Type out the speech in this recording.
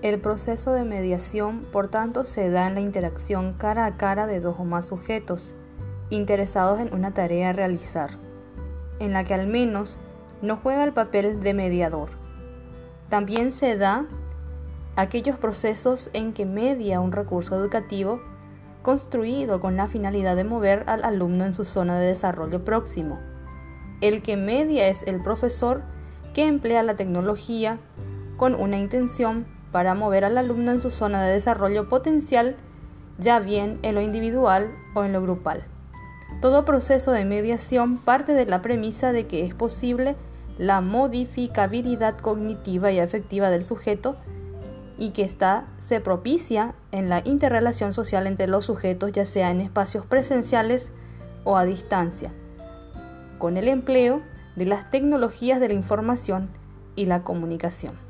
El proceso de mediación, por tanto, se da en la interacción cara a cara de dos o más sujetos interesados en una tarea a realizar, en la que al menos no juega el papel de mediador. También se da aquellos procesos en que media un recurso educativo construido con la finalidad de mover al alumno en su zona de desarrollo próximo. El que media es el profesor que emplea la tecnología con una intención para mover al alumno en su zona de desarrollo potencial, ya bien en lo individual o en lo grupal. Todo proceso de mediación parte de la premisa de que es posible la modificabilidad cognitiva y afectiva del sujeto y que ésta se propicia en la interrelación social entre los sujetos, ya sea en espacios presenciales o a distancia, con el empleo de las tecnologías de la información y la comunicación.